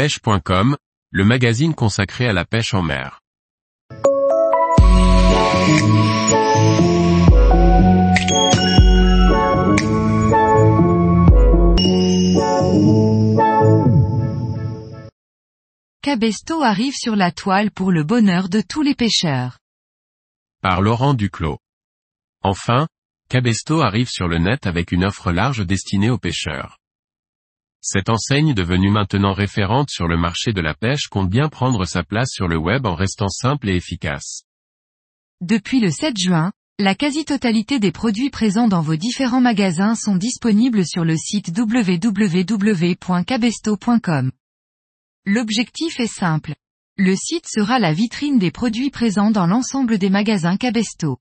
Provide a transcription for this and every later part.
pêche.com, le magazine consacré à la pêche en mer. Cabesto arrive sur la toile pour le bonheur de tous les pêcheurs. Par Laurent Duclos. Enfin, Cabesto arrive sur le net avec une offre large destinée aux pêcheurs. Cette enseigne devenue maintenant référente sur le marché de la pêche compte bien prendre sa place sur le web en restant simple et efficace. Depuis le 7 juin, la quasi-totalité des produits présents dans vos différents magasins sont disponibles sur le site www.cabesto.com. L'objectif est simple. Le site sera la vitrine des produits présents dans l'ensemble des magasins Cabesto.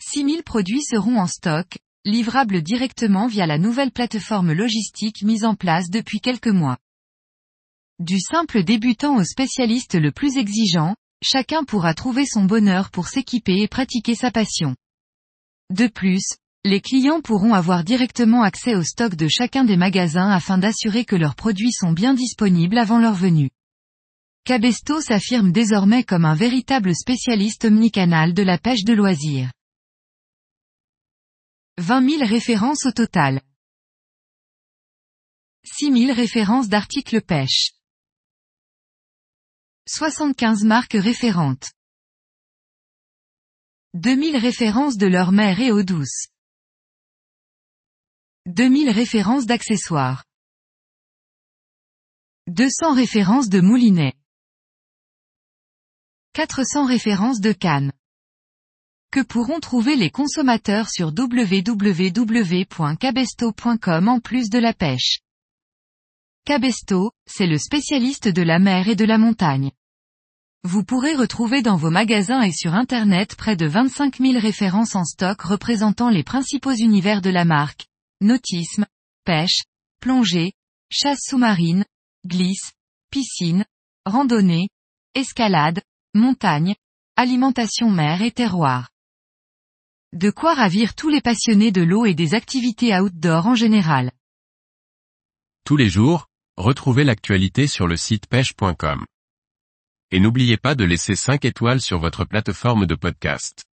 6000 produits seront en stock, livrables directement via la nouvelle plateforme logistique mise en place depuis quelques mois. Du simple débutant au spécialiste le plus exigeant, chacun pourra trouver son bonheur pour s'équiper et pratiquer sa passion. De plus, les clients pourront avoir directement accès au stock de chacun des magasins afin d'assurer que leurs produits sont bien disponibles avant leur venue. Cabesto s'affirme désormais comme un véritable spécialiste omnicanal de la pêche de loisirs. 20 000 références au total. 6 000 références d'articles pêche. 75 marques référentes. 2000 références de leur mer et eau douce. 2000 références d'accessoires. 200 références de moulinets. 400 références de cannes. Que pourront trouver les consommateurs sur www.cabesto.com en plus de la pêche? Cabesto, c'est le spécialiste de la mer et de la montagne. Vous pourrez retrouver dans vos magasins et sur Internet près de 25 000 références en stock représentant les principaux univers de la marque, nautisme, pêche, plongée, chasse sous-marine, glisse, piscine, randonnée, escalade, montagne, alimentation mer et terroir. De quoi ravir tous les passionnés de l'eau et des activités outdoor en général. Tous les jours, retrouvez l'actualité sur le site pêche.com. Et n'oubliez pas de laisser 5 étoiles sur votre plateforme de podcast.